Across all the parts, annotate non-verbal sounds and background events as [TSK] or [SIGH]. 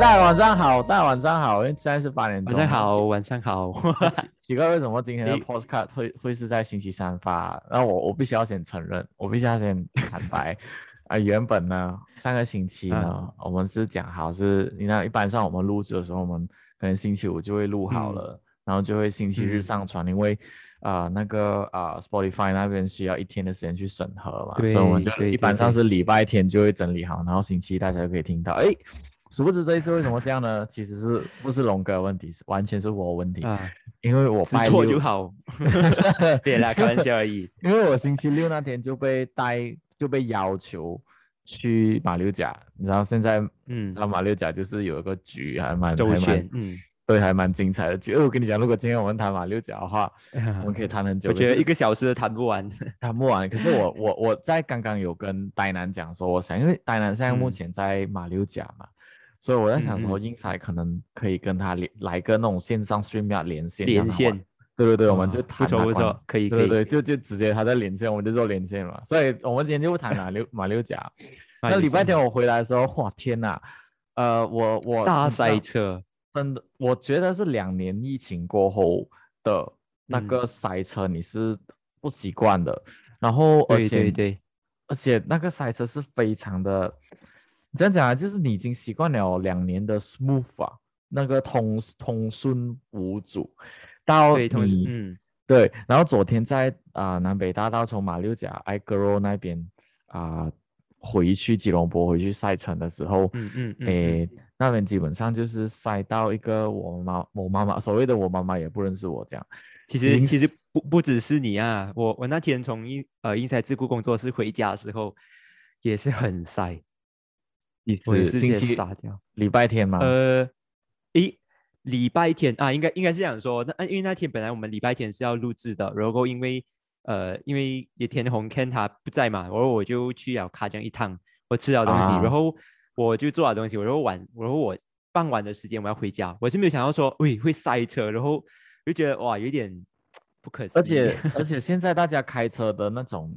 大家晚上好，大家晚上好，因为现在是八点钟。晚上好，晚上好。[LAUGHS] 奇怪，为什么今天的 podcast 会会是在星期三发？然后我我必须要先承认，我必须要先坦白 [LAUGHS] 啊，原本呢，上个星期呢，我们是讲好是，你看一般上我们录制的时候，我们可能星期五就会录好了，然后就会星期日上传，因为啊那个啊 Spotify 那边需要一天的时间去审核嘛，所以我们就一般上是礼拜天就会整理好，然后星期一大家就可以听到，哎。殊不知这一次为什么这样呢？其实是不是龙哥的问题，是完全是我问题啊！因为我拜错就好，[LAUGHS] 别啦，开玩笑而已。因为我星期六那天就被带，就被要求去马六甲，然后现在，嗯，那马六甲就是有一个局，还蛮周旋，嗯，对，还蛮精彩的局。我跟你讲，如果今天我们谈马六甲的话，[LAUGHS] 我们可以谈很久。我觉得一个小时都谈不完，[LAUGHS] 谈不完。可是我我我在刚刚有跟呆男讲说，我想，因为呆男现在目前在马六甲嘛。所以我在想说，英才可能可以跟他连来个那种线上 stream 连线，连线，对对对，我们就谈，不错不错，可以可以，对对，就就直接他在连线，我们就做连线嘛。所以我们今天就不谈马六马六甲。[LAUGHS] 那礼拜天我回来的时候，哇天呐，呃，我我大塞车，真的，我觉得是两年疫情过后的那个塞车，你是不习惯的。然后而且对对，而且那个塞车是非常的。这样讲啊，就是你已经习惯了两年的 smooth 啊，那个通通顺无阻，到你嗯。对，然后昨天在啊南北大道从马六甲 i g r o 那边啊回去吉隆坡回去赛程的时候，嗯嗯诶那边基本上就是塞到一个我妈我妈妈所谓的我妈妈也不认识我这样，其实其实不不只是你啊，我我那天从英呃英才智库工作室回家的时候也是很塞。我是直接杀掉。礼拜天吗？呃，一礼拜天啊，应该应该是这样说。那因为那天本来我们礼拜天是要录制的，然后因为呃，因为野田红 Ken 他不在嘛，然后我就去了卡江一趟，我吃了东西，然后我就做了东西，然后晚，然后我傍晚的时间我要回家，我是没有想到说，喂，会塞车，然后就觉得哇，有点 [TSK] 不可思议。而 [LAUGHS] 且而且现在大家开车的那种。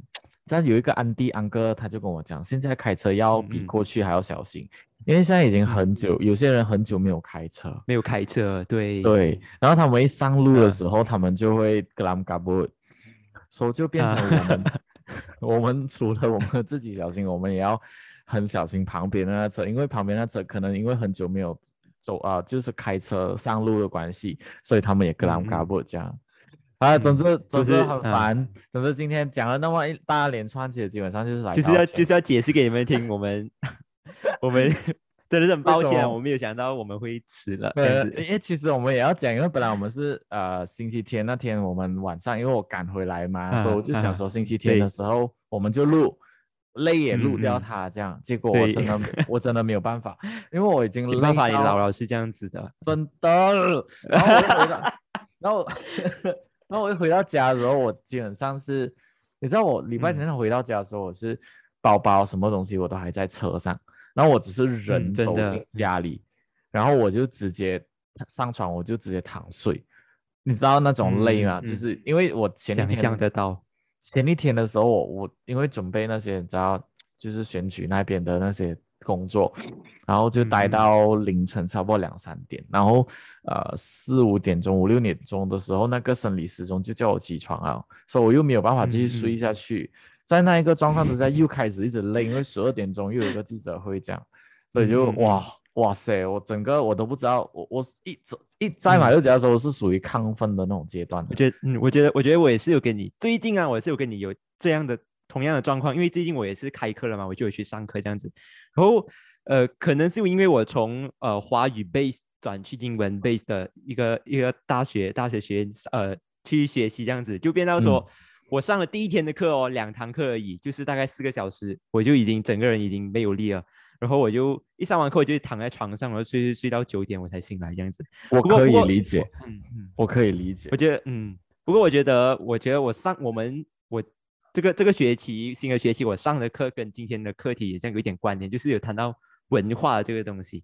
但有一个安迪安哥，他就跟我讲，现在开车要比过去还要小心，因为现在已经很久，有些人很久没有开车，没有开车，对对。然后他们一上路的时候，他们就会格兰嘎布，所以就变成我们，[LAUGHS] 我们除了我们自己小心，我们也要很小心旁边的那车，因为旁边那车可能因为很久没有走啊，就是开车上路的关系，所以他们也格兰嘎布这样。啊，总之总之很烦。总之今天讲了那么一大连串，其实基本上就是来就是要就是要解释给你们听。我们 [LAUGHS] 我们 [LAUGHS] 真的是很抱歉，我没有想到我们会迟了。对，因为其实我们也要讲，因为本来我们是呃星期天那天我们晚上，因为我赶回来嘛，所以我就想说星期天的时候我们就录，累也录掉它这样。结果我真的 [LAUGHS] 我真的没有办法，因为我已经没办法，你老老是这样子的，真的。然后然后。然后我一回到家的时候，我基本上是，你知道我礼拜天回到家的时候，我是包包什么东西我都还在车上，然后我只是人走进家里，然后我就直接上床，我就直接躺睡，你知道那种累吗？就是因为我前想象得到，前一天的时候，我我因为准备那些，你知道，就是选举那边的那些。工作，然后就待到凌晨，差不多两三点，然后呃四五点钟、五六点钟的时候，那个生理时钟就叫我起床啊，所以我又没有办法继续睡下去，在那一个状况之下又开始一直累，因为十二点钟又有一个记者会这样，所以就哇哇塞，我整个我都不知道，我我一直一在马六甲的时候是属于亢奋的那种阶段。我觉得嗯，我觉得我觉得我也是有跟你最近啊，我是有跟你有这样的。同样的状况，因为最近我也是开课了嘛，我就有去上课这样子。然后，呃，可能是因为我从呃华语 base 转去英文 base 的一个一个大学大学学呃去学习这样子，就变到说我上了第一天的课哦，两堂课而已，就是大概四个小时，我就已经整个人已经没有力了。然后我就一上完课，我就躺在床上，然后睡睡睡到九点我才醒来这样子。我可以理解，嗯嗯，我可以理解。我觉得嗯，不过我觉得，我觉得我上我们我。这个这个学期新的学期，我上的课跟今天的课题也像有一点关联，就是有谈到文化这个东西。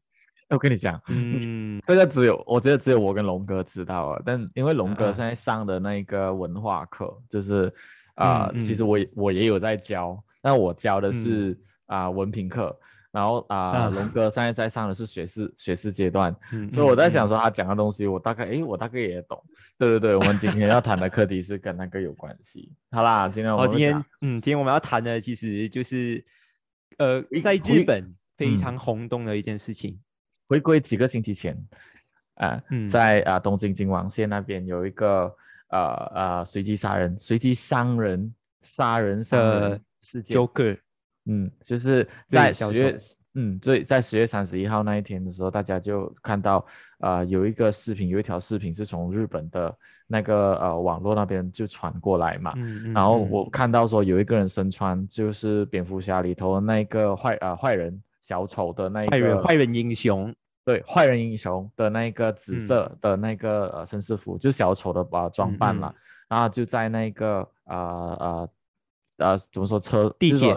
我跟你讲，嗯，[LAUGHS] 这个只有我觉得只有我跟龙哥知道啊。但因为龙哥现在上的那个文化课，就是啊，其实我我也有在教，但我教的是啊文凭课然后啊，啊龙哥现在在上的是学士学士阶段，嗯所以我在想嗯说他讲的东西，我大概诶，我大概也懂。对对对，我们今天要谈的课题是跟那个有关系。好啦，今天我哦，们今天嗯，今天我们要谈的其实就是呃，在日本非嗯常轰动的一件事情。回归几个星期前，啊、嗯在啊、东京京王线那边有一个呃呃随机杀人、随机伤人、杀人的事件。Joker，嗯，就是在十月丑，嗯，对，在十月三十一号那一天的时候，大家就看到，呃，有一个视频，有一条视频是从日本的那个呃网络那边就传过来嘛，嗯嗯，然后嗯我。看到说有一个人身穿就是蝙蝠侠里头那个坏呃坏人小丑的那一个坏人坏人英雄，对坏人英雄的那个紫嗯色的那个、呃绅士服，就小丑的呃装扮嗯嘛，然后就在那个呃呃呃怎么说车地铁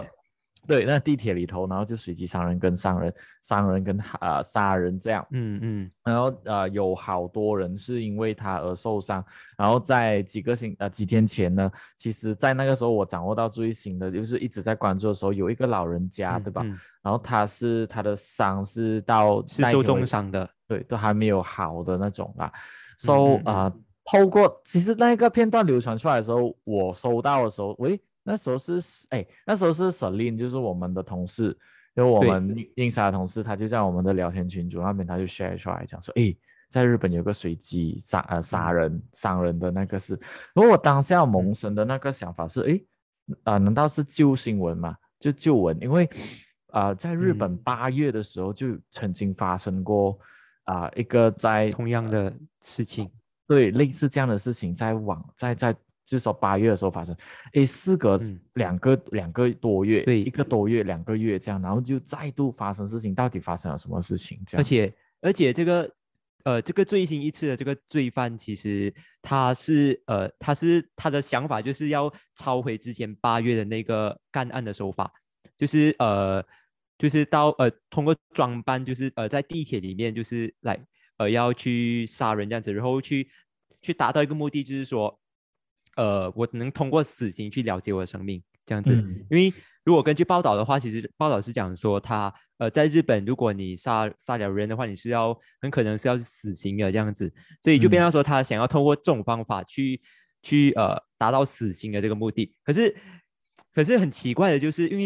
对，那地铁里头，然后就随机伤人跟伤人，伤人跟呃杀人这样，嗯嗯然后呃有好多人是因为他而受伤，然后在几个星呃几天前呢，其实在那个时候我掌握到最新的就是一直在关注的时候，有一个老人家、嗯对吧？嗯然后他是他的伤是到是受重伤的，对，都还没有好的那种啦。嗯 so 嗯啊、透过其实那个片段流传出来的时候，我收到的时候，喂，那时候是哎，那时候是 Seline，就是我们的同事，就我对们印印沙的同事，他就在我们的聊天群组那边，他就 share 出来讲说，哎，在日本有个随机杀呃杀嗯。人伤人的那个事，然后我当下萌生的那个想法是，哎，啊、难道是旧新闻吗？就旧闻，因为啊、在日本嗯。八月的时候就曾经发生过啊、一个在同样的事情，对类似这样的事情在网在在就是说八月的时候发生，诶，事隔嗯。两个、两个多月，对。一个多月两个月这样，然后就再度发生事情，到底发生了什么事情？这样，而且而且这个呃这个最新一次的这个罪犯，其实他是呃他是他的想法就是要抄回之前八月的那个干案的手法，就是呃就是到呃通过装扮，就是呃在地铁里面就是来呃要去杀人这样子，然后去去达到一个目的，就是说呃我能通过死刑去了结我的生命这样子。嗯因为如果根据报道的话，其实报道是讲说他呃在日本，如果你杀杀了人的话，你是要很可能是要死刑的这样子，所以就变嗯成说他想要通过这种方法去去呃达到死刑的这个目的。可是可是很奇怪的就是，因为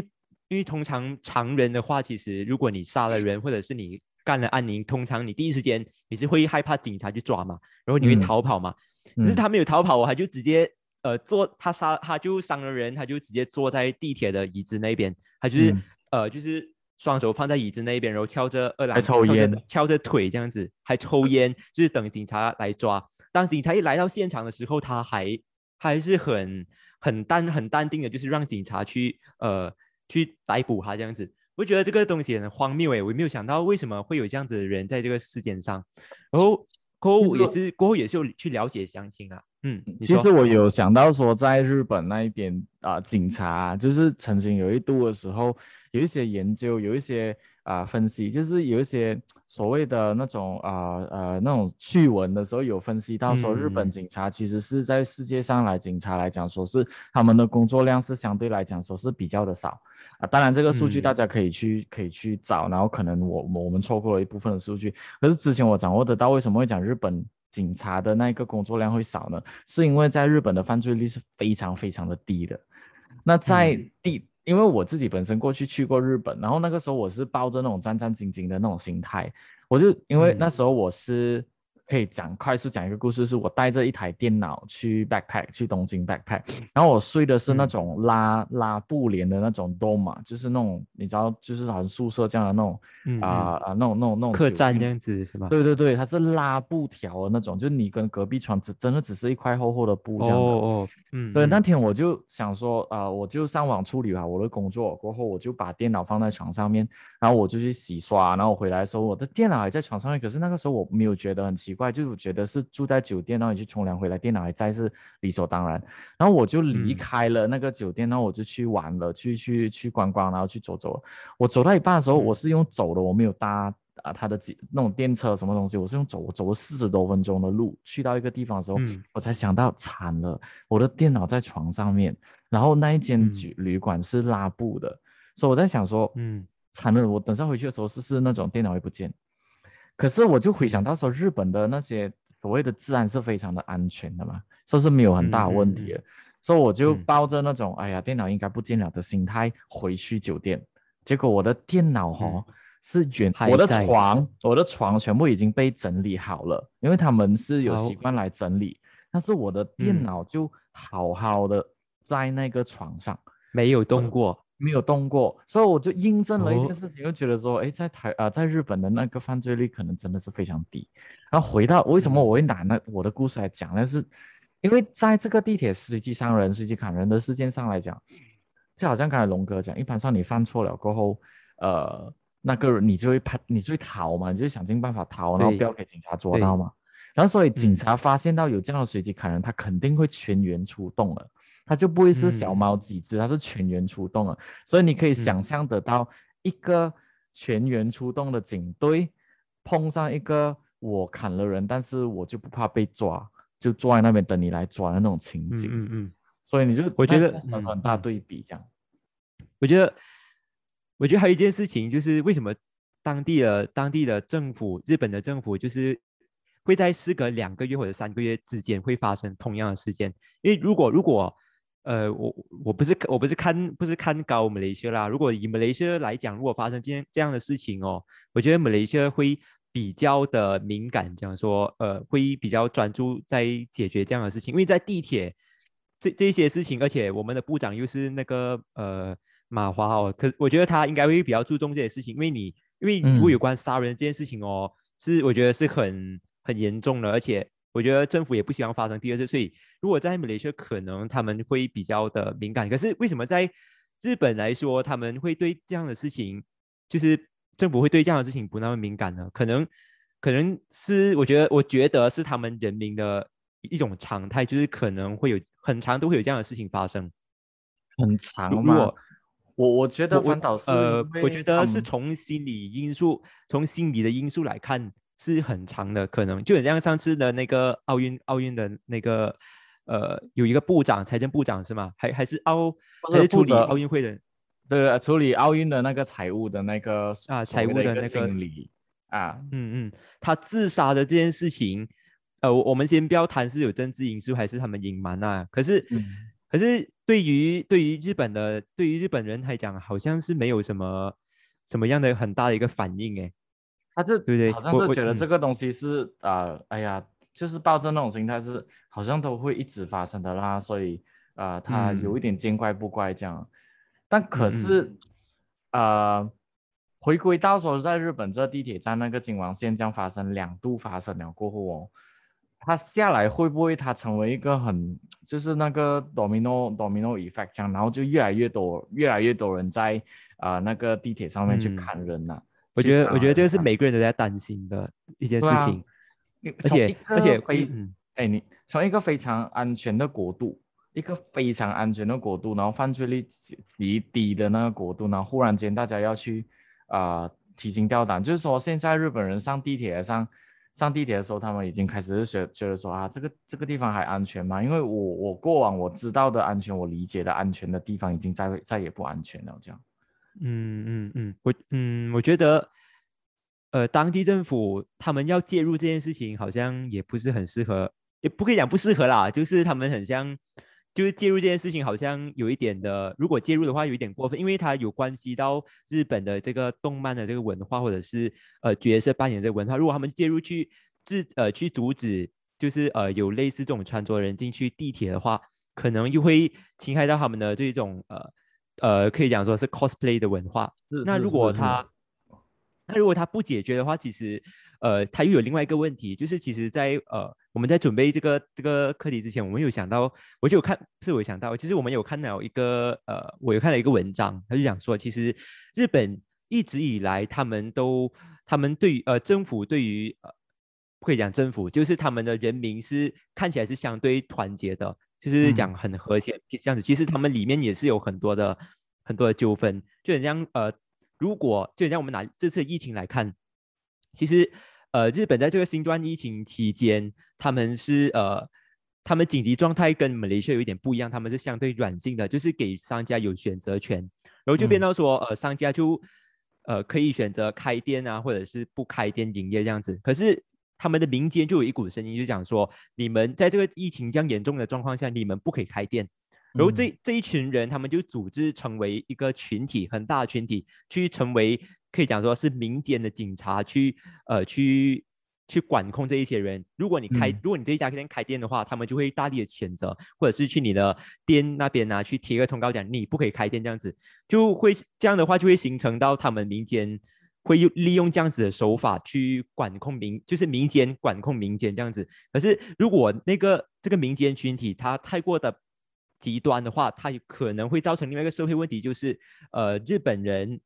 因为通常常人的话，其实如果你杀了人或者是你干了案，你通常你第一时间你是会害怕警察去抓嘛，然后你会嗯逃跑嘛。可是嗯他没有逃跑，我还就直接呃坐他杀他就伤了人，他就直接坐在地铁的椅子那边，他就是、嗯呃就是双手放在椅子那边，然后翘着二郎还抽翘着烟翘着腿这样子，还抽烟，就是等警察来抓。当警察一来到现场的时候，他还还是很很淡很淡定的，就是让警察去呃去逮捕他这样子。我觉得这个东西很荒谬诶，我没有想到为什么会有这样子的人在这个事件上，然后过后也是过后也是有去了解相亲啊，嗯，其实我有想到说，在日本那一边啊、警察就是曾经有一度的时候，有一些研究，有一些啊、分析，就是有一些所谓的那种啊呃那种趣闻的时候，有分析到说，日本嗯。警察其实是在世界上来警察来讲，说是他们的工作量是相对来讲说是比较的少啊。当然这个数据嗯大家可以去、可以去找，然后可能我我们错过了一部分的数据，可是之前我掌握得到，为什么会讲日本警察的那个工作量会少呢？是因为在日本的犯罪率是非常非常的低的。那在嗯地，因为我自己本身过去去过日本，然后那个时候我是抱着那种战战兢兢的那种心态，我就因为嗯那时候我是可以讲快速讲一个故事，是我带着一台电脑去 backpack 去东京 backpack，然后我睡的是那嗯。种拉、拉布帘的那种 dome 嘛，就是那种你知道，就是好像宿舍这样的那种嗯啊啊、那种那种那种客栈这样子是吧？对对对，它是拉布条的那种，就你跟隔壁床只真的只是一块厚厚的布这样的。哦哦，嗯，对，嗯。那天我就想说，啊，我就上网处理好我的工作过后，我就把电脑放在床上面，然后我就去洗刷，然后我回来的时候，我的电脑还在床上面，可是那个时候我没有觉得很奇怪，就是我觉得是住在酒店，然后你去冲凉回来，电脑还在是理所当然。然后我就离嗯开了那个酒店，然后我就去玩了，去去去观光，然后去走走。我走到一半的时候，嗯我是用走的，我没有搭啊他的几那种电车什么东西，我是用走，我走了四十多分钟的路，去到一个地方的时候，嗯我才想到惨了，我的电脑在床上面，然后那一间嗯酒旅馆是拉布的，所以我在想说，嗯惨了，我等下回去的时候是是那种电脑会不见。可是我就回想到说，日本的那些所谓的治安是非常的安全的嘛，说是没有很大问题的，所以我就抱着那种哎呀电脑应该不见了的心态回去酒店。结果我的电脑哈是远我的床，我的床全部已经被整理好了，因为他们是有习惯来整理，但是我的电脑就好好的在那个床上，没有动过。没有动过，所以我就印证了一件事情，就觉得说，哎，在台啊，在日本的那个犯罪率可能真的是非常低。然后回到为什么我会拿那我的故事来讲，那是因为在这个地铁随机伤人、随机砍人的事件上来讲，就好像刚才龙哥讲，一般上你犯错了过后，呃，那个你就会怕，你就会逃嘛，你就想尽办法逃，然后不要给警察捉到嘛。然后所以警察发现到有这样的随机砍人，他肯定会全员出动了。它就不会是小猫几只，它是全员出动了，所以你可以想象得到一个全员出动的警队碰上一个我砍了人，但是我就不怕被抓，就坐在那边等你来抓的那种情景。嗯嗯。所以你就我觉得很大对比这样。我觉得，我觉得还有一件事情就是为什么当地的当地的政府，日本的政府就是会在事隔两个月或者三个月之间会发生同样的事件，因为如果如果呃，我我不是我不是看不是看高马来西亚啦。如果以马来西亚来讲，如果发生今天这样的事情哦，我觉得马来西亚会比较的敏感，讲说呃会比较专注在解决这样的事情。因为在地铁这这些事情，而且我们的部长又是那个呃马华哦，可我觉得他应该会比较注重这些事情。因为你因为如果有关杀人这件事情哦，是我觉得是很很严重的，而且。我觉得政府也不希望发生第二次，所以如果在马来西亚，可能他们会比较的敏感。可是为什么在日本来说，他们会对这样的事情，就是政府会对这样的事情不那么敏感呢？可能，可能是我觉得，我觉得是他们人民的一种常态，就是可能会有很长都会有这样的事情发生。很长吗？我我觉得反倒是，呃，我觉得是从心理因素，从心理的因素来看。是很长的，可能就很像上次的那个奥运，奥运的那个，呃，有一个部长，财政部长是吗？还还是奥，还是处理奥运会的？对，处理奥运的那个财务的那个啊，财务的那个经理啊，嗯嗯，他自杀的这件事情，呃，我们先不要谈是有政治因素还是他们隐瞒啊。可是，可是对于对于日本的，对于日本人来讲，好像是没有什么什么样的很大的一个反应哎。他就对对，好像是觉得这个东西是啊，哎呀，就是抱着那种心态是好像都会一直发生的啦，所以啊，他有一点见怪不怪这样。但可是呃，回归到说在日本这地铁站那个京王线这样发生两度发生了过后哦，它下来会不会它成为一个很就是那个 domino domino effect 这样，然后就越来越多越来越多人在啊那个地铁上面去砍人呐？我觉得，我觉得这个是每个人都在担心的一件事情，而且，而且，嗯，哎，你从一个非常安全的国度，一个非常安全的国度，然后犯罪率极低的那个国度，然后忽然间大家要去啊提心吊胆，就是说现在日本人上地铁上上地铁的时候，他们已经开始觉觉得说啊，这个这个地方还安全吗？因为我我过往我知道的安全，我理解的安全的地方，已经再再也不安全了，这样。嗯嗯嗯，我嗯，我觉得，呃，当地政府他们要介入这件事情，好像也不是很适合，也不可以讲不适合啦，就是他们很像，就是介入这件事情，好像有一点的，如果介入的话，有一点过分，因为它有关系到日本的这个动漫的这个文化，或者是呃角色扮演这个文化，如果他们介入去制呃去阻止，就是呃有类似这种穿着人进去地铁的话，可能又会侵害到他们的这种呃。呃，可以讲说是 cosplay 的文化。那如果他，那如果他不解决的话，其实，呃，他又有另外一个问题，就是其实，在呃，我们在准备这个这个课题之前，我们有想到，我就有看，是我想到，其实我们有看到一个，呃，我有看到一个文章，他就讲说，其实日本一直以来，他们都，他们对，呃，政府对于，呃，不可以讲政府，就是他们的人民是看起来是相对团结的。就是讲很和谐这样子，其实他们里面也是有很多的很多的纠纷，就很像呃，如果就很像我们拿这次疫情来看，其实呃，日本在这个新冠疫情期间，他们是呃，他们紧急状态跟马来西亚有一点不一样，他们是相对软性的，就是给商家有选择权，然后就变到说呃，商家就呃可以选择开店啊，或者是不开店营业这样子。可是他们的民间就有一股声音，就讲说，你们在这个疫情这样严重的状况下，你们不可以开店。然后这这一群人，他们就组织成为一个群体，很大的群体，去成为可以讲说是民间的警察，去呃去去管控这一些人。如果你开，如果你这一家店开店的话，他们就会大力的谴责，或者是去你的店那边啊，去贴个通告讲你不可以开店这样子，就会这样的话就会形成到他们民间会用利用这样子的手法去管控民，就是民间管控民间这样子。可是如果那个这个民间群体他太过的。极端的话，它可能会造成另外一个社会问题，就是呃，日本人，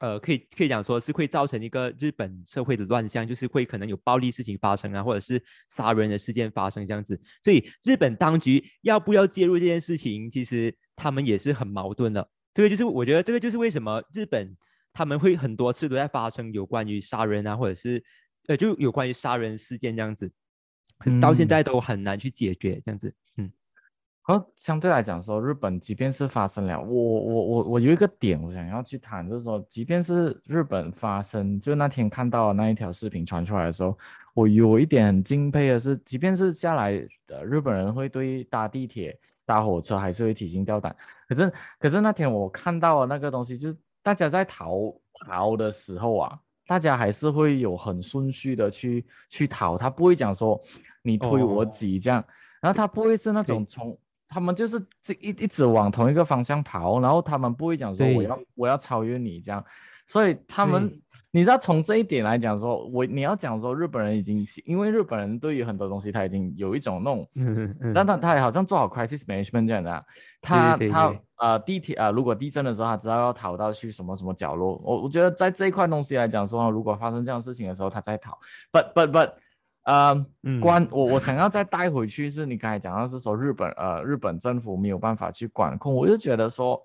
呃，可以可以讲说是会造成一个日本社会的乱象，就是会可能有暴力事情发生啊，或者是杀人的事件发生这样子。所以日本当局要不要介入这件事情，其实他们也是很矛盾的。这个就是我觉得这个就是为什么日本他们会很多次都在发生有关于杀人啊，或者是呃，就有关于杀人事件这样子，可是到现在都很难去解决这样子，嗯。好相对来讲说，日本即便是发生了，我我我我有一个点我想要去谈，就是说，即便是日本发生，就那天看到那一条视频传出来的时候，我有一点很敬佩的是，即便是下来的日本人会对搭地铁、搭火车还是会提心吊胆，可是可是那天我看到了那个东西，就是大家在逃逃的时候啊，大家还是会有很顺序的去去逃，他不会讲说你推我挤这样，然后他不会是那种从。他们就是这一一直往同一个方向跑，然后他们不会讲说我要我要超越你这样，所以他们你知道从这一点来讲说，我你要讲说日本人已经因为日本人对于很多东西他已经有一种那种，[LAUGHS] 但他他也好像做好 crisis management 这样的，他他呃地铁啊如果地震的时候他知道要逃到去什么什么角落，我我觉得在这一块东西来讲说，如果发生这样事情的时候他在逃，but but but。呃，关我我想要再带回去，是你刚才讲到是说日本呃日本政府没有办法去管控，我就觉得说，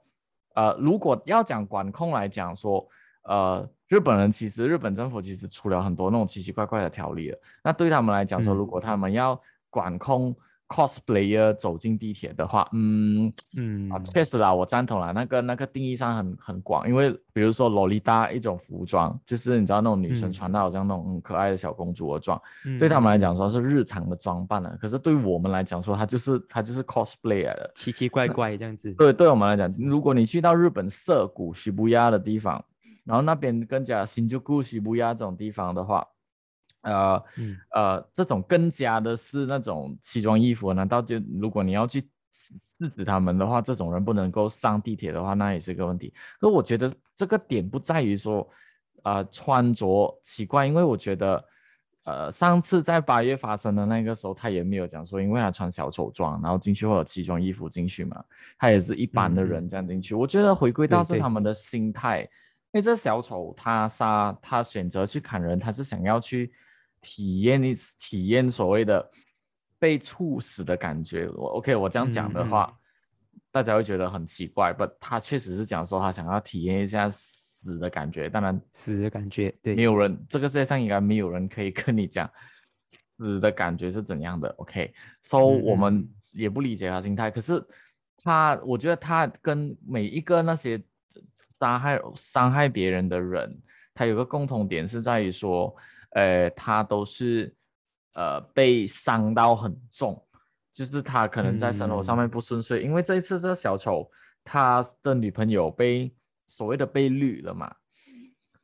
呃如果要讲管控来讲说，呃日本人其实日本政府其实出了很多那种奇奇怪怪的条例了，那对他们来讲说，如果他们要管控。cosplayer 走进地铁的话，嗯嗯啊，确实啦，我赞同啦。那个那个定义上很很广，因为比如说洛丽塔一种服装，就是你知道那种女生穿的好像那种很可爱的小公主的装，对他们来讲说是日常的装扮了。可是对我们来讲说，它就是它就是 cosplayer 的，奇奇怪怪这样子。对，对我们来讲，如果你去到日本涩谷、西布亚的地方，然后那边更加新旧、故西布亚这种地方的话。呃，呃，这种更加的是那种西装衣服，难道就如果你要去制止他们的话，这种人不能够上地铁的话，那也是个问题。可我觉得这个点不在于说，呃，穿着奇怪，因为我觉得，呃，上次在八月发生的那个时候，他也没有讲说，因为他穿小丑装，然后进去或者奇装异服进去嘛，他也是一般的人这样进去。我觉得回归到是他们的心态，因为这小丑他杀他选择去砍人，他是想要去。体验一次，体验所谓的被猝死的感觉。我 OK，我这样讲的话，大家会觉得很奇怪。不，他确实是讲说他想要体验一下死的感觉。当然，死的感觉，对，没有人，这个世界上应该没有人可以 [LAUGHS] 跟你讲死的感觉是怎样的。OK，So 我们也不理解他心态。可是他，我觉得他跟每一个那些伤害伤害别人的人，他有个共同点是在于说。呃，他都是呃被伤到很重，就是他可能在生活上面不顺遂，因为这一次这小丑他的女朋友被所谓的被绿了嘛，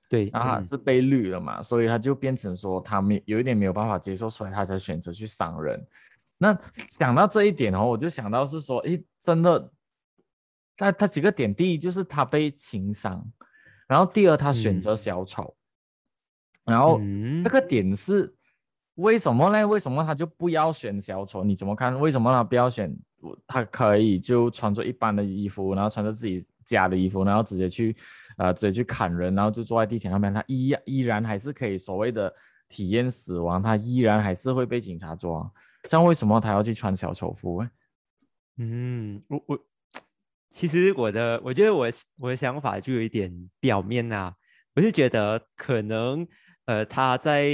对，啊是被绿了嘛，所以他就变成说他没有一点没有办法接受，所以他才选择去伤人。那想到这一点哦，我就想到是说，诶，真的，他他几个点，第一就是他被情伤，然后第二他选择小丑。然后这个点是为什么呢？为什么他就不要选小丑？你怎么看？为什么他不要选？他可以就穿着一般的衣服，然后穿着自己家的衣服，然后直接去，呃，直接去砍人，然后就坐在地铁上面，他依依然还是可以所谓的体验死亡，他依然还是会被警察抓。这样为什么他要去穿小丑服？嗯，我我其实我的我觉得我我的想法就有一点表面啊，我是觉得可能。呃，他在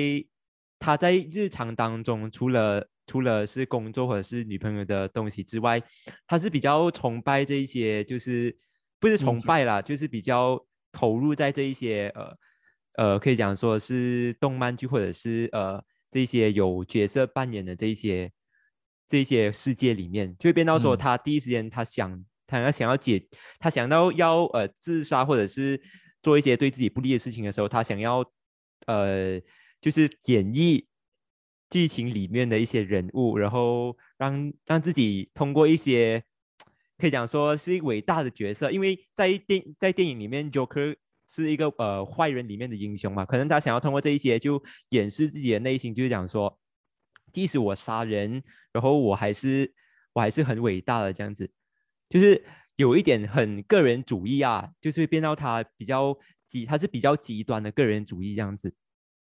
他在日常当中，除了除了是工作或者是女朋友的东西之外，他是比较崇拜这一些，就是不是崇拜啦，就是比较投入在这一些呃呃，可以讲说是动漫剧或者是呃这些有角色扮演的这一些这些世界里面，就会变到说他第一时间他想他要想要解他想到要呃自杀或者是做一些对自己不利的事情的时候，他想要呃就是演绎剧情里面的一些人物，然后让让自己通过一些。可以讲说是一个伟大的角色，因为在电在电影里面，Joker 是一个呃坏人里面的英雄嘛，可能他想要通过这一些就掩饰自己的内心，就是讲说，即使我杀人，然后我还是我还是很伟大的这样子，就是有一点很个人主义啊，就是会变到他比较极，他是比较极端的个人主义这样子。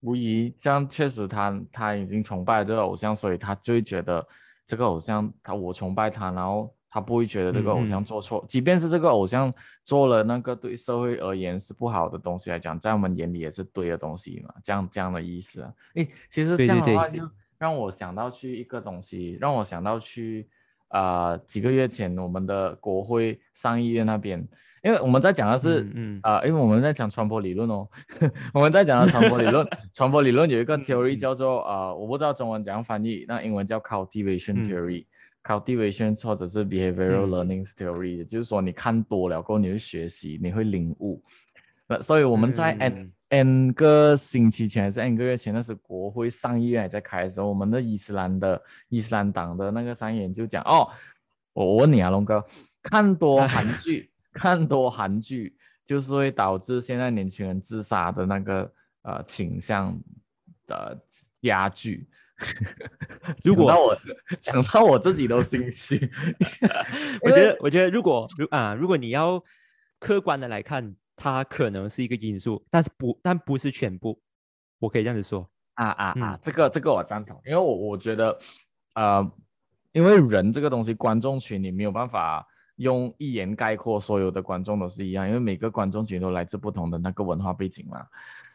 无疑，这样确实他他已经崇拜这个偶像，所以他就会觉得这个偶像他我崇拜他，然后。他不会觉得这个偶像做错，即便是这个偶像做了那个对社会而言是不好的东西来讲，在我们眼里也是对的东西嘛，这样这样的意思啊。诶，其实这样的话就让我想到去一个东西，让我想到去啊几个月前我们的国会上议院那边，因为我们在讲的是嗯啊，因为我们在讲传播理论哦，[LAUGHS] 我们在讲的传播理论，[LAUGHS] 传播理论有一个 theory 叫做啊，我不知道中文怎样翻译，那英文叫 cultivation theory。cultivation 或者是 behavioral learning theory，也就是说你看多了过后，你会学习，你会领悟。那所以我们在 n 个星期前还是 n 个月前，那是国会上议院还在开的时候，我们的伊斯兰的伊斯兰党的那个上议员就讲：哦，我问你啊，龙哥，看多韩剧，[LAUGHS] 看多韩剧，就是会导致现在年轻人自杀的那个呃倾向的加剧。[LAUGHS] 如果我讲到我自己都心虚，[LAUGHS] 我觉得，我觉得如果如啊，如果你要客观的来看，它可能是一个因素，但是不，但不是全部。我可以这样子说啊啊啊，这个这个我赞同，因为我我觉得，呃，因为人这个东西，观众群你没有办法用一言概括，所有的观众都是一样，因为每个观众群都来自不同的那个文化背景嘛，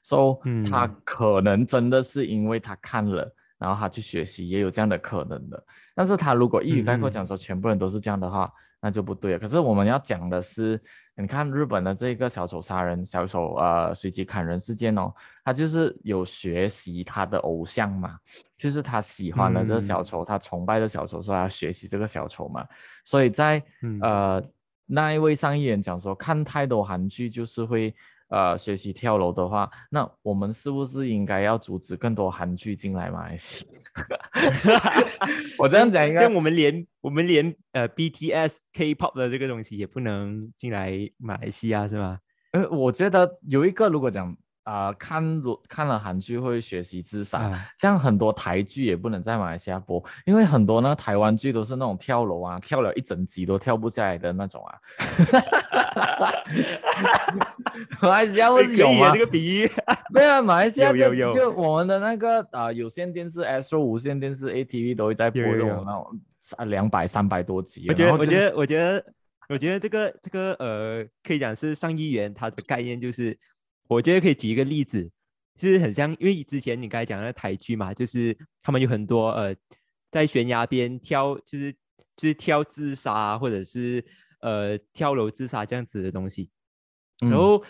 所以他可能真的是因为他看了。然后他去学习也有这样的可能的，但是他如果一语概括讲说全部人都是这样的话，那就不对了。可是我们要讲的是，你看日本的这个小丑杀人、小丑呃随机砍人事件哦，他就是有学习他的偶像嘛，就是他喜欢的这个小丑，他崇拜的小丑，说他学习这个小丑嘛。所以在呃那一位上议员讲说，看太多韩剧就是会。呃，学习跳楼的话，那我们是不是应该要阻止更多韩剧进来马来西亚？[LAUGHS] 我这样讲应该，我们连我们连呃 BTS K-pop 的这个东西也不能进来马来西亚是吗？呃，我觉得有一个，如果讲。啊，看了看了韩剧会学习自杀，像很多台剧也不能在马来西亚播，因为很多呢台湾剧都是那种跳楼啊，跳了一整集都跳不下来的那种啊。马来西亚会有吗？这个比喻。对啊，马来西亚就就我们的那个啊有线电视 Astro 无线电视 ATV 都会在播这种那种三两百三百多集。我觉得我觉得我觉得我觉得这个这个呃可以讲是上亿元，它的概念就是。我觉得可以举一个例子，就是很像，因为之前你刚才讲的台剧嘛，就是他们有很多呃，在悬崖边跳，就是就是跳自杀，或者是呃跳楼自杀这样子的东西。然后，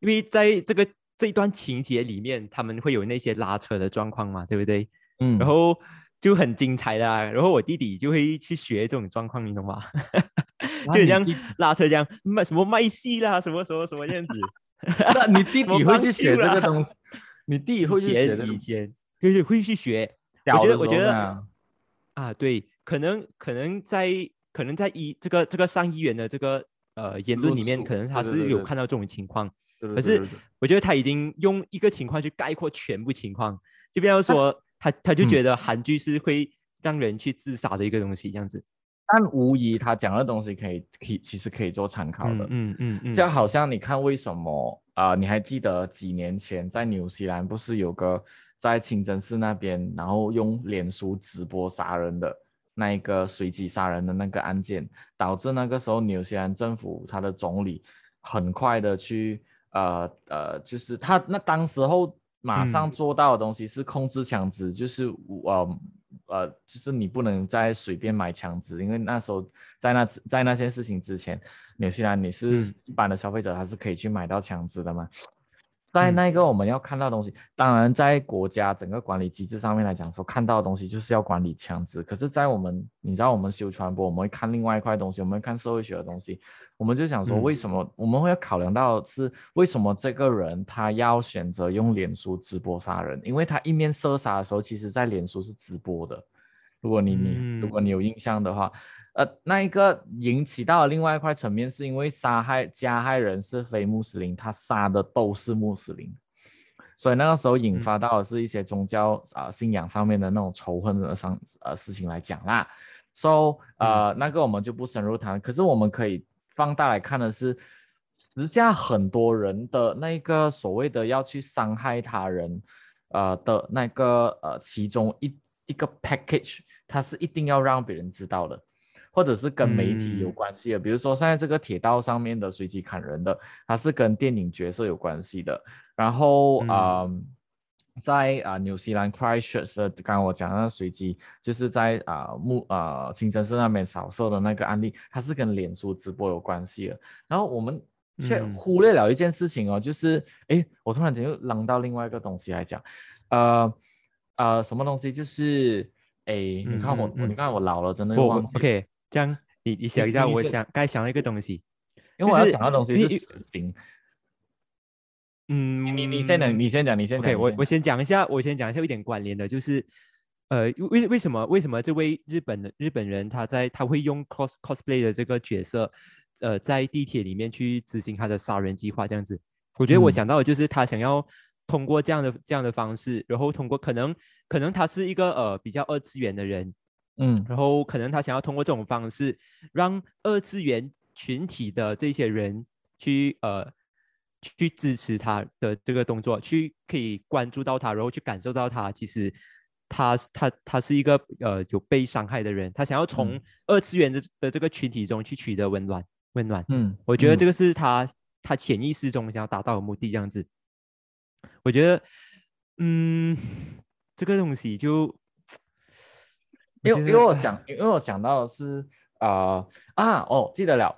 因为在这个这一段情节里面，他们会有那些拉扯的状况嘛，对不对？嗯。然后就很精彩的，然后我弟弟就会去学这种状况，你懂吗？[LAUGHS] 就像拉车这样卖什么卖戏啦，什么什么什么样子。[LAUGHS] 那你弟弟会去学这个东西？你弟弟会去学？以前就是会去学。我觉得我觉得啊，对，可能可能在可能在医这个这个上议员的这个呃言论里面，可能他是有看到这种情况。可是我觉得他已经用一个情况去概括全部情况，就比方说 [LAUGHS] 他他就觉得韩剧是会让人去自杀的一个东西，这样子。但无疑，他讲的东西可以，可以，其实可以做参考的。嗯嗯嗯，就好像你看，为什么啊？你还记得几年前在纽西兰不是有个在清真寺那边，然后用脸书直播杀人的那一个随机杀人的那个案件，导致那个时候纽西兰政府他的总理很快的去呃呃，就是他那当时候马上做到的东西是控制枪支，就是呃呃，就是你不能再随便买枪支，因为那时候在那在那些事情之前，纽西兰你是一般的消费者，他是可以去买到枪支的嘛。在那个我们要看到东西，当然在国家整个管理机制上面来讲，说看到的东西就是要管理枪支。可是，在我们你知道，我们修传播，我们会看另外一块东西，我们会看社会学的东西，我们就想说，为什么我们会要考量到是为什么这个人他要选择用脸书直播杀人？因为他一面射杀的时候，其实在脸书是直播的。如果你你如果你有印象的话。呃，那一个引起到了另外一块层面，是因为杀害加害人是非穆斯林，他杀的都是穆斯林，所以那个时候引发到的是一些宗教啊信仰上面的那种仇恨的上呃事情来讲啦。So 呃那个我们就不深入谈，可是我们可以放大来看的是，实际上很多人的那个所谓的要去伤害他人，呃的那个呃其中一一个 package，它是一定要让别人知道的。或者是跟媒体有关系的，比如说现在这个铁道上面的随机砍人的，它是跟电影角色有关系的。然后啊，在啊纽西兰 Christchurch 的刚刚我讲那随机，就是在啊木啊清真寺那边扫射的那个案例，它是跟脸书直播有关系的。然后我们却忽略了一件事情哦，就是哎，我突然间又扔到另外一个东西来讲，呃呃，什么东西？就是哎，你看我，你看我老了，真的忘记。OK。这样，你你想一下，我想该想了一个东西，因为我要讲的东西是死刑。嗯，你你先讲，你先讲，你先讲。OK，我我先讲一下，我先讲一下一点关联的，就是呃，为为什么为什么这位日本的日本人他在他会用 cos cosplay 的这个角色，呃，在地铁里面去执行他的杀人计划这样子？我觉得我想到的就是他想要通过这样的这样的方式，然后通过可能可能他是一个呃比较二次元的人。嗯，然后可能他想要通过这种方式，让二次元群体的这些人去呃去支持他的这个动作，去可以关注到他，然后去感受到他其实他他他是一个呃有被伤害的人，他想要从二次元的的这个群体中去取得温暖温暖。嗯，我觉得这个是他他潜意识中想要达到的目的，这样子。我觉得，嗯，[LAUGHS] 这个东西就。因为因为我想，因为我想到的是，呃啊哦，记得了，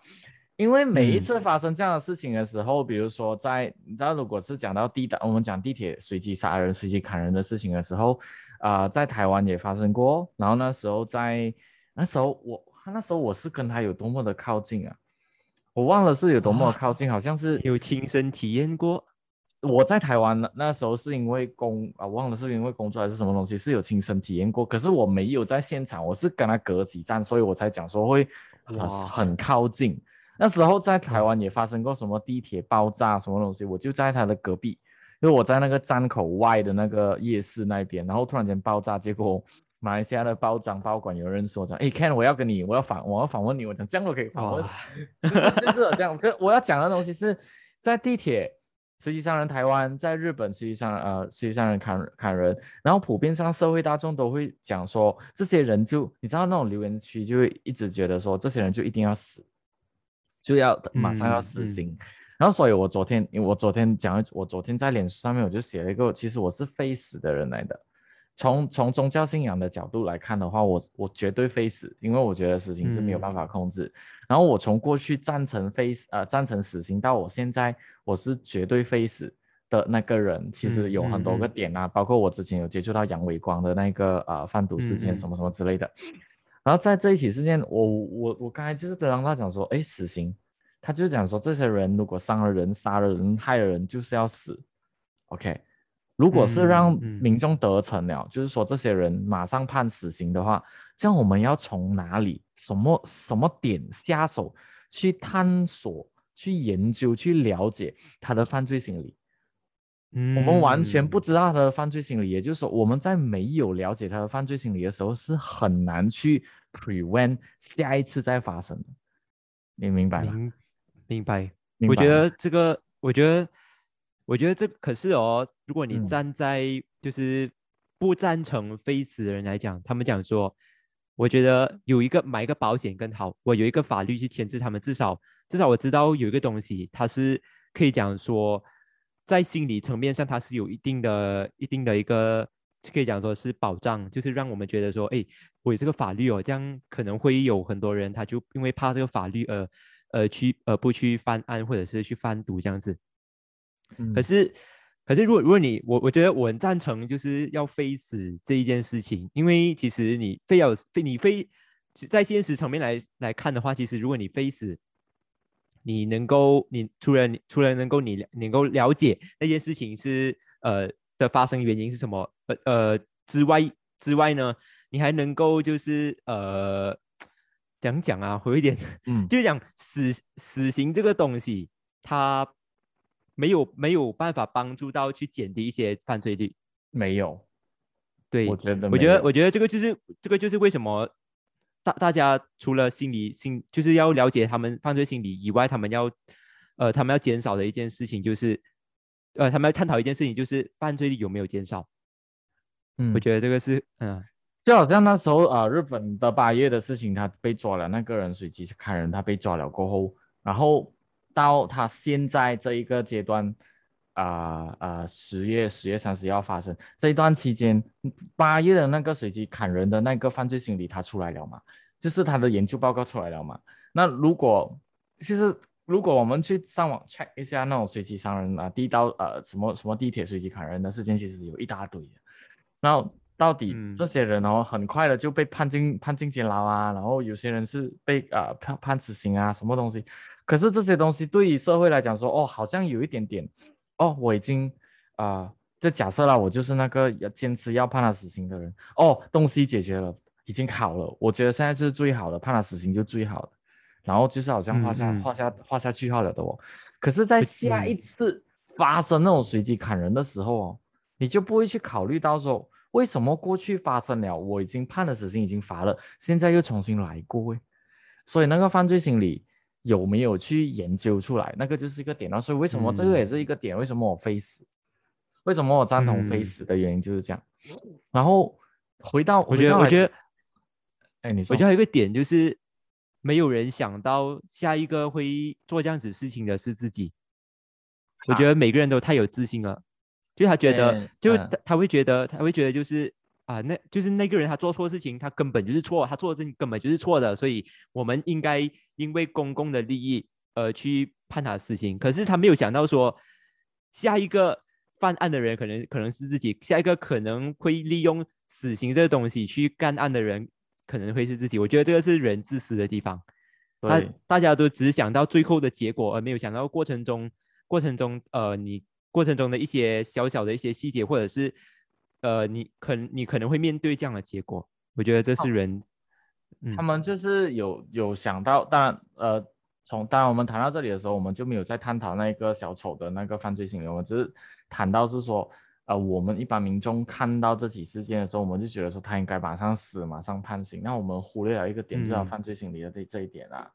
因为每一次发生这样的事情的时候，比如说在你知道，如果是讲到地的，我们讲地铁随机杀人、随机砍人的事情的时候，啊，在台湾也发生过。然后那时候在那时候我那时候我是跟他有多么的靠近啊，我忘了是有多么靠近，好像是有亲身体验过。我在台湾那那时候是因为工啊，忘了是因为工作还是什么东西，是有亲身体验过。可是我没有在现场，我是跟他隔几站，所以我才讲说会很很靠近。那时候在台湾也发生过什么地铁爆炸什么东西，我就在他的隔壁，因为我在那个站口外的那个夜市那边，然后突然间爆炸，结果马来西亚的包长包馆有认识我，讲哎 Ken，我要跟你，我要访我要访问你，我讲这样都可以访问，就是这样。可我要讲的东西是在地铁。实际上，人台湾在日本，实际上呃，实际上人砍砍人，然后普遍上社会大众都会讲说，这些人就你知道那种留言区就会一直觉得说，这些人就一定要死，就要马上要死刑。然后，所以我昨天，我昨天讲，我昨天在脸书上面我就写了一个，其实我是非死的人来的。从从宗教信仰的角度来看的话，我我绝对非死，因为我觉得死刑是没有办法控制。然后我从过去赞成非呃赞成死刑到我现在我是绝对非死的那个人，其实有很多个点啊，包括我之前有接触到杨伟光的那个呃贩毒事件什么什么之类的。然后在这一起事件，我我我刚才就是跟他讲说，哎，死刑，他就讲说这些人如果伤了人、杀了人、害了人，就是要死。OK。如果是让民众得逞了，就是说这些人马上判死刑的话，这样我们要从哪里、什么什么点下手去探索、去研究、去了解他的犯罪心理？嗯，我们完全不知道他的犯罪心理，也就是说，我们在没有了解他的犯罪心理的时候，是很难去 prevent 下一次再发生的。你明白吗？明白。我觉得这个，我觉得。我觉得这可是哦，如果你站在就是不赞成非死的人来讲，他们讲说，我觉得有一个买一个保险更好，我有一个法律去牵制他们，至少至少我知道有一个东西，它是可以讲说，在心理层面上它是有一定的一定的一个可以讲说是保障，就是让我们觉得说，哎，我有这个法律哦，这样可能会有很多人他就因为怕这个法律而呃去呃不去犯案或者是去贩毒这样子。可是可是如果如果你我我觉得我很赞成就是要非死这一件事情，因为其实你非要非你非在现实层面来来看的话，其实如果你非死，你能够你除了你除了能够你能够了解那件事情是呃。的发生原因是什么？呃呃之外之外呢？你还能够就是呃讲讲啊，回一点，嗯，就是讲死死刑这个东西，它没有没有办法帮助到去减低一些犯罪率，没有。对，我觉得，我觉得，我觉得这个就是这个就是为什么大大家除了心理心就是要了解他们犯罪心理以外，他们要呃他们要减少的一件事情就是。呃，他们要探讨一件事情，就是犯罪率有没有减少？嗯，我觉得这个是，嗯，就好像那时候啊，日本的八月的事情，他被抓了，那个人随机是看人，他被抓了过后，然后到他现在这一个阶段，啊啊，十月十月三十要发生这一段期间，八月的那个随机砍人的那个犯罪心理，他出来了嘛？就是他的研究报告出来了嘛？那如果其实。如果我们去上网 check 一下那种随机伤人啊，地道呃什么什么地铁随机砍人的事件，其实有一大堆。然后到底这些人哦，很快的就被判进判进监牢啊，然后有些人是被呃判判死刑啊，什么东西？可是这些东西对于社会来讲说，哦，好像有一点点，哦，我已经啊，就假设了，我就是那个要坚持要判他死刑的人，哦，东西解决了，已经好了，我觉得现在是最好的，判他死刑就最好的。然后就是好像画下画下画下句号了的哦，可是，在下一次发生那种随机砍人的时候哦，你就不会去考虑到说，为什么过去发生了，我已经判了死刑，已经罚了，现在又重新来过诶，所以那个犯罪心理有没有去研究出来，那个就是一个点了。所以为什么这个也是一个点？为什么我非死？为什么我赞同非死的原因就是这样。然后回到我觉得，我觉得，哎，你说，我觉得还有一个点就是。没有人想到下一个会做这样子事情的是自己。我觉得每个人都太有自信了，就他觉得，就他他会觉得，他会觉得就是啊，那就是那个人他做错事情，他根本就是错，他做的事情根本就是错的，所以我们应该因为公共的利益而去判他死刑。可是他没有想到说，下一个犯案的人可能可能是自己，下一个可能会利用死刑这个东西去干案的人。可能会是自己，我觉得这个是人自私的地方。他大家都只想到最后的结果，而没有想到过程中过程中呃，你过程中的一些小小的一些细节，或者是呃，你可你可能会面对这样的结果。我觉得这是人，他们就是有有想到，当然呃，从当然我们谈到这里的时候，我们就没有在探讨那个小丑的那个犯罪心理，我们只是谈到是说。呃，我们一般民众看到这起事件的时候，我们就觉得说他应该马上死，马上判刑。那我们忽略了一个点，就是犯罪心理的这这一点啊。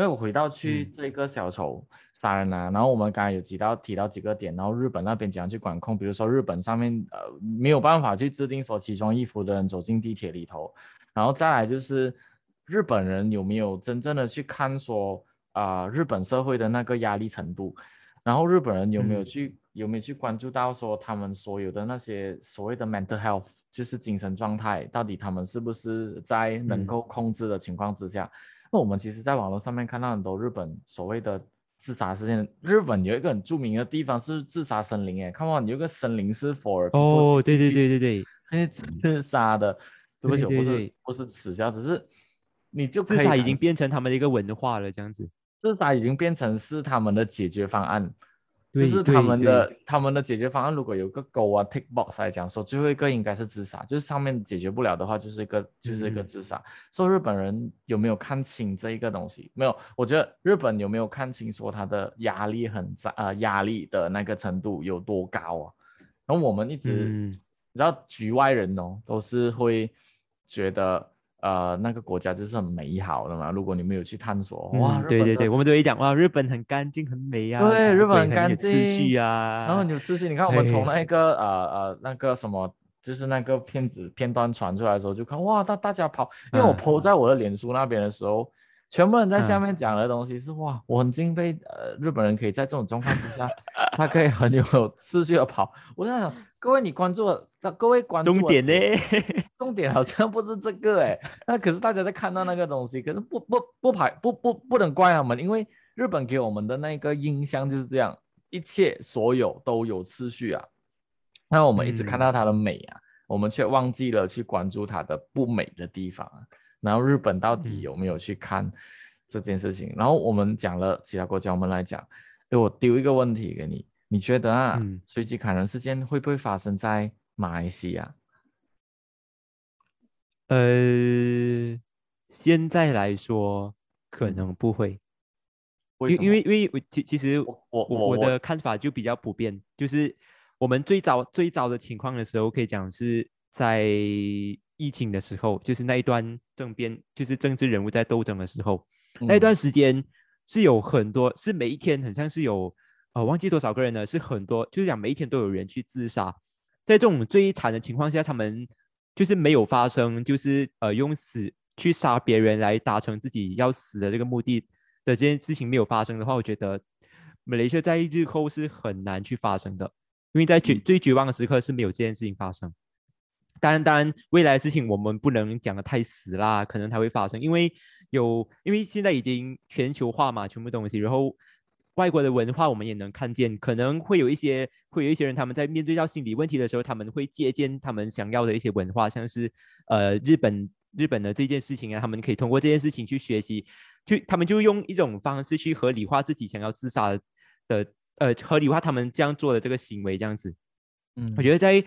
因为我回到去这个小丑杀人啊，然后我们刚才有提到提到几个点，然后日本那边怎样去管控，比如说日本上面呃没有办法去制定说奇装异服的人走进地铁里头，然后再来就是日本人有没有真正的去看说啊日本社会的那个压力程度，然后日本人有没有去。有没有去关注到说他们所有的那些所谓的 mental health，就是精神状态，到底他们是不是在能够控制的情况之下？那我们其实，在网络上面看到很多日本所谓的自杀事件。日本有一个很著名的地方是自杀森林，哎，看到有个森林是 for 哦，对对对对对，那些自杀的，对不起，不是不是耻笑，只是你就自杀已经变成他们的一个文化了，这样子，自杀已经变成是他们的解决方案。就是他们的他们的解决方案，如果有个勾啊 tick box 来讲，说最后一个应该是自杀，就是上面解决不了的话，就是一个就是一个自杀。说日本人有没有看清这一个东西？没有，我觉得日本有没有看清说他的压力很大啊，压力的那个程度有多高啊？然后我们一直，你知道局外人哦，都是会觉得。呃，那个国家就是很美好的嘛。如果你没有去探索，哇，对对对，我们都会讲哇，日本很干净很美啊，对，日本很干净，秩序啊。然后有秩序，你看我们从那个呃呃那个什么，就是那个片子片段传出来的时候，就看哇，大大家跑，因为我 po 在我的脸书那边的时候，全部人在下面讲的东西是哇，我很敬佩呃日本人可以在这种状况之下，他可以很有 [LAUGHS] 秩序的跑。我在想，各位你关注了，各位关注重点呢？重点好像不是这个哎，那可是大家在看到那个东西，可是不不不排不不不能怪他们，因为日本给我们的那个印象就是这样，一切所有都有秩序啊。那我们一直看到它的美啊，我们却忘记了去关注它的不美的地方啊。然后日本到底有没有去看这件事情？然后我们讲了其他国家，我们来讲。哎，我丢一个问题给你，你觉得啊，随机砍人事件会不会发生在马来西亚？呃，现在来说可能不会，因因为因为我其其实我我我的看法就比较普遍，就是我们最早最早的情况的时候，可以讲是在。疫情的时候，就是那一段政变，就是政治人物在斗争的时候，那一段时间是有很多，是每一天很像是有，呃，忘记多少个人呢？是很多，就是讲每一天都有人去自杀。在这种最惨的情况下，他们就是没有发生，就是呃用死去杀别人来达成自己要死的这个目的的这件事情没有发生的话，我觉得马来西亚在日后是很难去发生的，因为在绝最绝望的时刻是没有这件事情发生。当然，当然，未来的事情我们不能讲的太死啦，可能它会发生，因为有，因为现在已经全球化嘛，全部东西，然后外国的文化我们也能看见，可能会有一些，会有一些人他们在面对到心理问题的时候，他们会借鉴他们想要的一些文化，像是呃日本日本的这件事情啊，他们可以通过这件事情去学习，去他们就用一种方式去合理化自己想要自杀的，呃，合理化他们这样做的这个行为，这样子，嗯，我觉得在，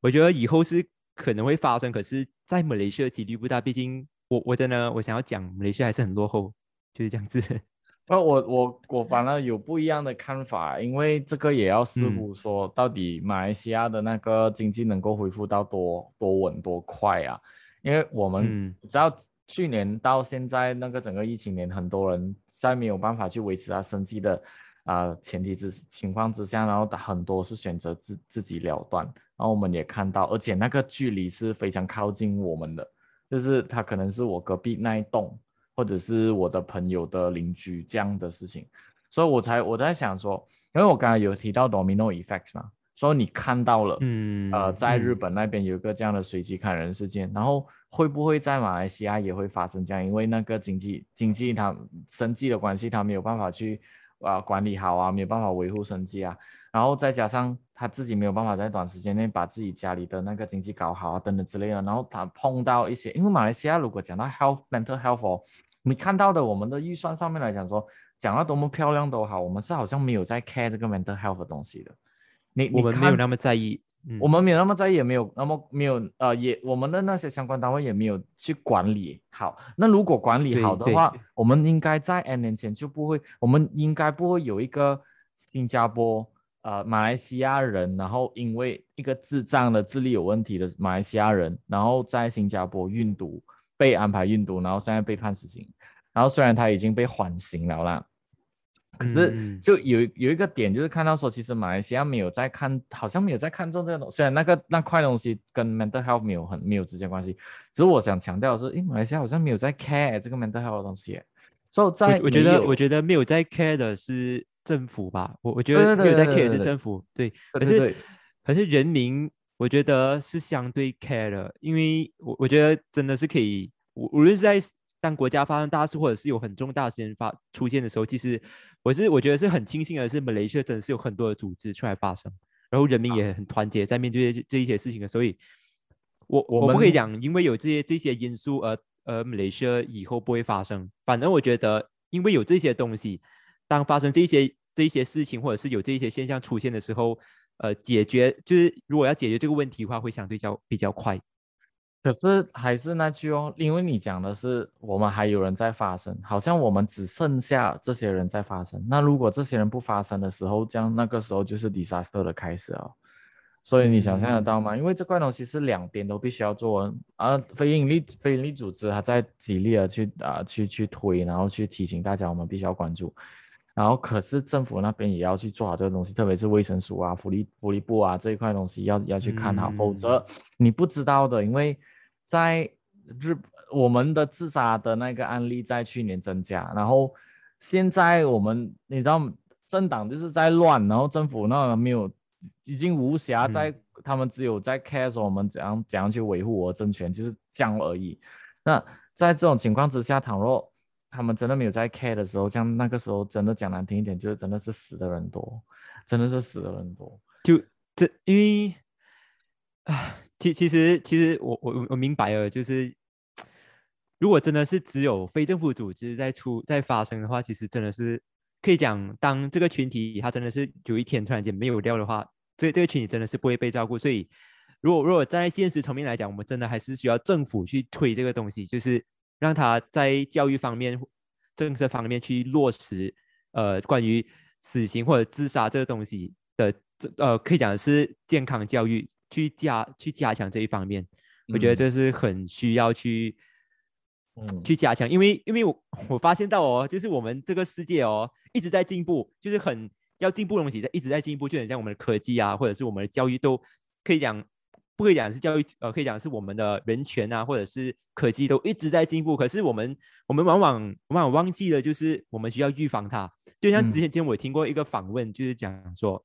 我觉得以后是。可能会发生，可是，在马来西亚几率不大。毕竟，我我真的我想要讲，马来西亚还是很落后，就是这样子。[LAUGHS] 那我我我反而有不一样的看法，因为这个也要视乎说，到底马来西亚的那个经济能够恢复到多多稳多快啊？因为我们知道去年到现在那个整个疫情年，很多人在没有办法去维持他生计的啊前提之情况之下，然后很多是选择自自己了断。然后我们也看到，而且那个距离是非常靠近我们的，就是他可能是我隔壁那一栋，或者是我的朋友的邻居这样的事情，所以我才我在想说，因为我刚才有提到 domino effect 嘛，所以你看到了，嗯，呃，在日本那边有一个这样的随机砍人事件，然后会不会在马来西亚也会发生这样？因为那个经济经济它生计的关系，他没有办法去啊管理好啊，没有办法维护生计啊。然后再加上他自己没有办法在短时间内把自己家里的那个经济搞好啊，等等之类的。然后他碰到一些，因为马来西亚如果讲到 health mental health，你看到的我们的预算上面来讲说，讲到多么漂亮都好，我们是好像没有在 care 这个 mental health 的东西的。你我们没有那么在意，我们没有那么在意，也没有那么没有呃，也我们的那些相关单位也没有去管理好。那如果管理好的话，我们应该在 N 年前就不会，我们应该不会有一个新加坡。呃，马来西亚人，然后因为一个智障的智力有问题的马来西亚人，然后在新加坡运毒，被安排运毒，然后现在被判死刑。然后虽然他已经被缓刑了啦，可是就有有一个点，就是看到说，其实马来西亚没有在看，好像没有在看重这个东西。虽然那个那块东西跟 mental health 没有很没有直接关系，只是我想强调的是，诶，马来西亚好像没有在 care 这个 mental health 的东西。所以，在我觉得，我觉得没有在 care 的是。政府吧，我我觉得没有在 care 是政府，对，可是可是人民，我觉得是相对 care 的，因为我我觉得真的是可以，无无论是在当国家发生大事，或者是有很重大事件发出现的时候，其实我是我觉得是很庆幸的是，马来西亚真的是有很多的组织出来发声，然后人民也很团结，在面对这这一些事情的，所以我我不可以讲，因为有这些这些因素而而马来西亚以后不会发生，反正我觉得因为有这些东西。当发生这些这些事情，或者是有这些现象出现的时候，呃，解决就是如果要解决这个问题的话，会相对较比较快。可是还是那句哦，因为你讲的是我们还有人在发生，好像我们只剩下这些人在发生。那如果这些人不发生的时候，这样那个时候就是 disaster 的开始哦。所以你想象得到吗？因为这块东西是两边都必须要做，而非盈利非盈利组织还在极力的去啊去去推，然后去提醒大家我们必须要关注。然后，可是政府那边也要去做好这个东西，特别是卫生署啊、福利福利部啊这一块东西要要去看好，否则你不知道的。因为在日我们的自杀的那个案例在去年增加，然后现在我们你知道政党就是在乱，然后政府那没有已经无暇在，他们只有在 care 说我们怎样怎样去维护我的政权，就是这样而已。那在这种情况之下，倘若他们真的没有在 care 的时候，像那个时候真的讲难听一点，就是真的是死的人多，真的是死的人多。就这，因为啊，其其实其实我我我明白了，就是如果真的是只有非政府组织在出在发生的话，其实真的是可以讲，当这个群体他真的是有一天突然间没有料的话，这这个群体真的是不会被照顾。所以，如果如果在现实层面来讲，我们真的还是需要政府去推这个东西，就是。让他在教育方面、政策方面去落实，呃，关于死刑或者自杀这个东西的，呃，可以讲是健康教育，去加去加强这一方面。我觉得这是很需要去，嗯，去加强，因为因为我我发现到哦，就是我们这个世界哦一直在进步，就是很要进步的东西在一直在进步，就很像我们的科技啊，或者是我们的教育都可以讲。不可以讲是教育，呃，可以讲是我们的人权啊，或者是科技都一直在进步。可是我们，我们往往往往忘记了，就是我们需要预防它。就像之前，之前我听过一个访问，就是讲说，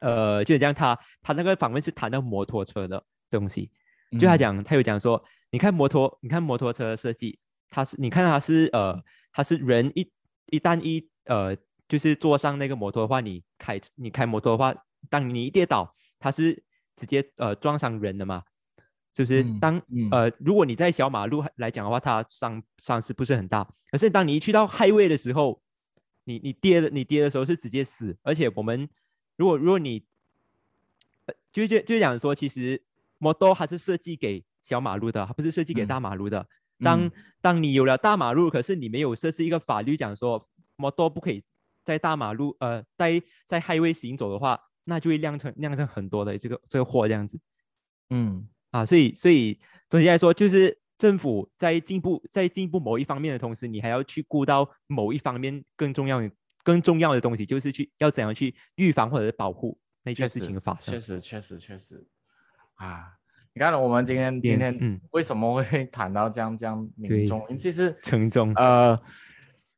呃，就是讲他他那个访问是谈到摩托车的东西。就他讲，他有讲说，你看摩托，你看摩托车的设计，它是你看它是呃，它是人一一旦一呃，就是坐上那个摩托的话，你开你开摩托的话，当你一跌倒，它是。直接呃撞伤人的嘛，是不是？当呃如果你在小马路来讲的话，它伤伤势不是很大。可是当你一去到 highway 的时候，你你跌的你跌的时候是直接死。而且我们如果如果你就就就讲说，其实摩托它是设计给小马路的，它不是设计给大马路的。当当你有了大马路，可是你没有设置一个法律讲说摩托不可以在大马路呃在在 highway 行走的话。那就会酿成酿成很多的这个这个祸这样子，嗯啊，所以所以总结来说，就是政府在进步在进步某一方面的同时，你还要去顾到某一方面更重要的更重要的东西，就是去要怎样去预防或者是保护那件事情的发生。确实确实确实啊，你看我们今天今天嗯 [LAUGHS] 为什么会谈到这样这样民众？其实沉重呃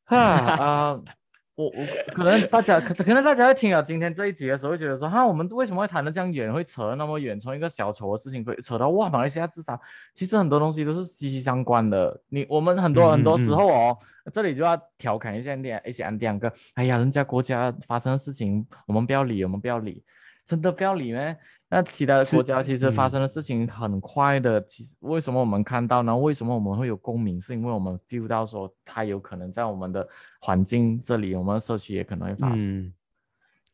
哈 [LAUGHS] 啊。[LAUGHS] 我我可能大家可可能大家会听了今天这一集的时候，会觉得说哈，我们为什么会谈的这样远，会扯那么远，从一个小丑的事情可以扯到哇，马来西亚自杀，其实很多东西都是息息相关的。你我们很多很多时候哦，这里就要调侃一下两一些安两个，哎呀，人家国家发生的事情，我们不要理，我们不要理，真的不要理呢？那其他的国家其实发生的事情很快的，其实为什么我们看到呢？为什么我们会有共鸣？是因为我们 feel 到说它有可能在我们的环境这里，我们的社区也可能会发生，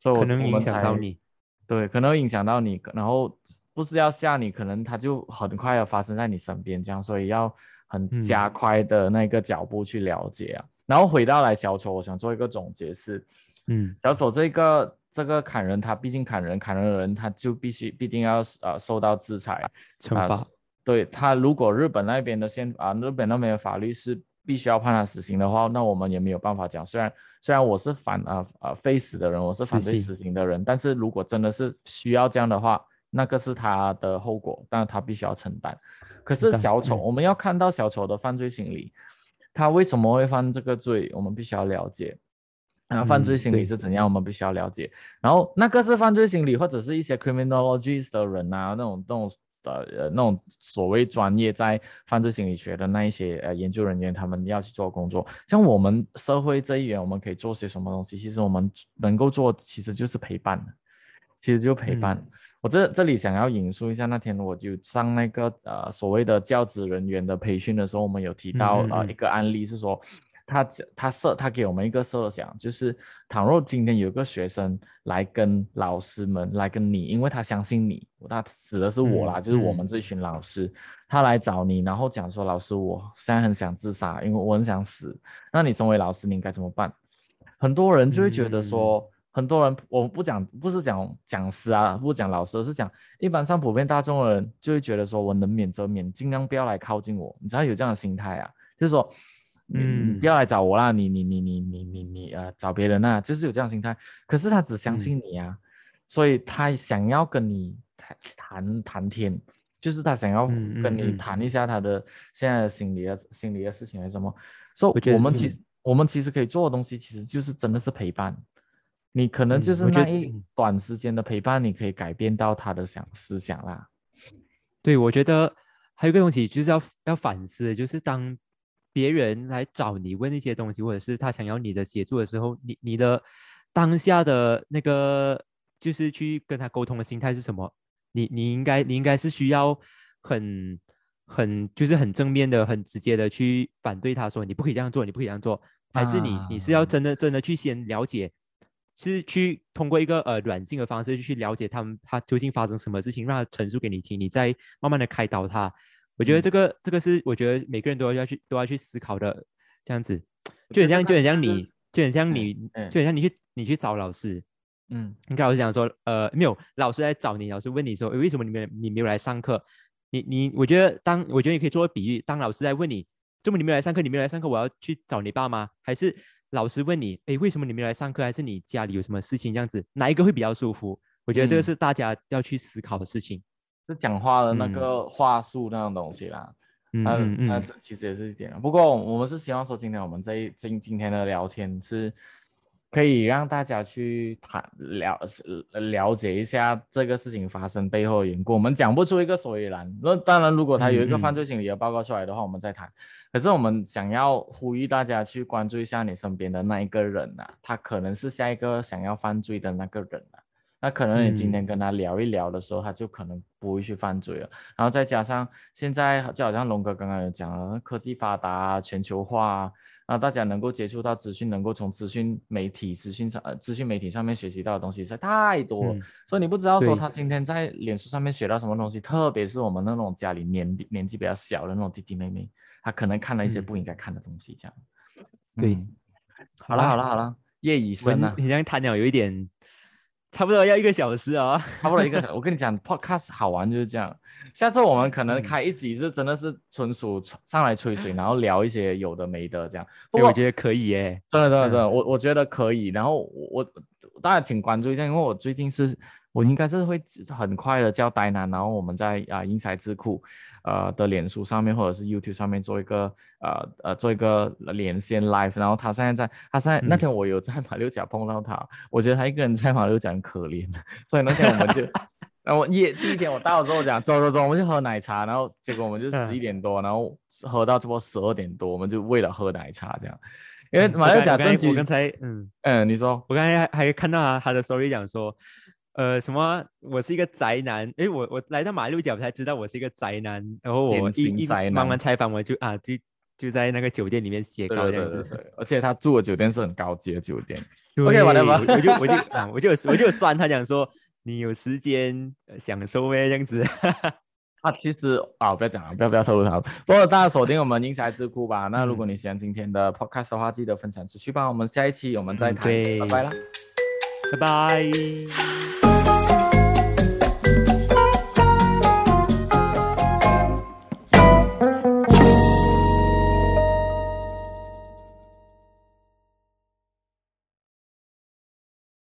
所以可能影响到你，对，可能影响到你，然后不是要吓你，可能它就很快要发生在你身边，这样，所以要很加快的那个脚步去了解啊。然后回到来小丑，我想做一个总结是，嗯，小丑这个。这个砍人，他毕竟砍人，砍人的人他就必须必定要呃受到制裁惩罚。对他，如果日本那边的宪啊，日本那边的法律是必须要判他死刑的话，那我们也没有办法讲。虽然虽然我是反啊啊非死的人，我是反对死刑的人，但是如果真的是需要这样的话，那个是他的后果，但是他必须要承担。可是小丑，我们要看到小丑的犯罪心理，他为什么会犯这个罪，我们必须要了解。啊，犯罪心理是怎样？我们必须要了解。然后那个是犯罪心理，或者是一些 criminology 的人啊，那种那种呃呃那种所谓专业在犯罪心理学的那一些呃研究人员，他们要去做工作。像我们社会这一员，我们可以做些什么东西？其实我们能够做，其实就是陪伴其实就陪伴。我这这里想要引述一下，那天我就上那个呃所谓的教职人员的培训的时候，我们有提到呃一个案例是说。他他设他给我们一个设想，就是倘若今天有个学生来跟老师们来跟你，因为他相信你，他指的是我啦，就是我们这群老师，他来找你，然后讲说老师，我现在很想自杀，因为我很想死。那你身为老师，你应该怎么办？很多人就会觉得说，很多人我们不讲不是讲讲师啊，不讲老师，是讲一般上普遍大众的人就会觉得说，我能免则免，尽量不要来靠近我。你知道有这样的心态啊，就是说。嗯，不要来找我啦，你你你你你你你呃，找别人啊，就是有这样心态。可是他只相信你啊，所以他想要跟你谈谈谈天，就是他想要跟你嗯谈一下他的现在的心理的心理的事情还是什么。所以我们其实我们其实可以做的东西，其实就是真的是陪伴。你可能嗯就是我觉得那一嗯短时间的陪伴，你可以改变到他的想思想啦。对，我觉得还有一个东西就是要要反思，就是当别人来找你问一些东西，或者是他想要你的协助的时候，你你的当下的那个就是去跟他沟通的心态是什么？你你应该你应该是需要很很就是很正面的、很直接的去反对他说你不可以这样做，你不可以这样做，还是你你是要啊真的真的去先了解。是去通过一个呃软性的方式去了解他们他究竟发生什么事情，让他陈述给你听，你再慢慢的开导他。我觉得嗯这个、这个是我觉得每个人都要去都要去思考的，这样子就很像就很像你就很像嗯你嗯就很像你去你去找老师，嗯你跟老师讲说呃没有老师来找你，老师问你说为什么你没你没有来上课？你你我觉得当我觉得你可以做个比喻，当老师在问你，这么你没有来上课，你没有来上课，我要去找你爸妈，还是老师问你，诶，为什么你没有来上课？还是你家里有什么事情这样子，哪一个会比较舒服？我觉得这个嗯是大家要去思考的事情。是讲话的那嗯个话术那种东西啦。嗯那嗯嗯，那这其实也是一点啊。不过我们是希望说，今天我们这一今今天的聊天是可以让大家去谈了呃了解一下这个事情发生背后的缘故。我们讲不出一个所以然。那当然，如果他有一个犯罪心理的报告出来的话，我们再谈。可是我们想要呼吁大家去关注一下你身边的那一个人呐、他可能是下一个想要犯罪的那个人呐、那可能你今天跟他聊一聊的时候，他就可能不会去犯罪了。然后再加上现在就好像龙哥刚刚有讲了，科技发达、啊、全球化啊，然后大家能够接触到资讯，能够从资讯媒体、资讯上呃资讯媒体上面学习到的东西实在太多了，嗯所以你不知道说他今天在脸书上面学到什么东西，特别是我们那种家里年年纪比较小的那种弟弟妹妹，他可能看了一些嗯不应该看的东西，这样。对嗯好了好了好了，夜已深了。你这样谈了有一点，差不多要一个小时啊、差不多一个小时。我跟你讲，podcast 好玩就是这样。下次我们可能嗯开一集是真的是纯属上来吹水，然后聊一些有的没的这样。[LAUGHS] 我觉得可以耶。真的真的真的，嗯我我觉得可以。然后我我大家请关注一下，因为我最近是我应该是会很快的叫呆男，然后我们在啊英才智库呃的脸书上面或者是 YouTube 上面做一个呃呃做一个连线 live，然后他现在在他现在那嗯。天我有在马六甲碰到他，我觉得他一个人在马六甲很可怜，所以那天我们就。[LAUGHS] 然后我夜第一天我到的时候我讲走走走，我们去喝奶茶，然后结果我们就嗯十一点多，然后喝到差不多十二点多，我们就为了喝奶茶这样，因为嗯马六甲我刚才证据我刚才嗯，嗯，你说。我刚才还还看到他他的 story 讲说，呃，什么我是一个宅男，诶，我我来到马六甲我才知道我是一个宅男，然后我一一宅男忙完采访我就啊就就在那个酒店里面写稿这样子。对对对对，而且他住的酒店是很高级的酒店。对 OK，whatever 我我就我就啊 [LAUGHS] 我就有我就有酸他讲说你有时间呃享受呗这样子。[LAUGHS] 啊，其实啊，不要讲了，不要不要透露他。不过大家锁定我们英才智库吧。那如果你喜欢今天的 podcast 的话，记得分享出去吧。我们下一期我们再嗯谈，对拜拜啦。拜拜。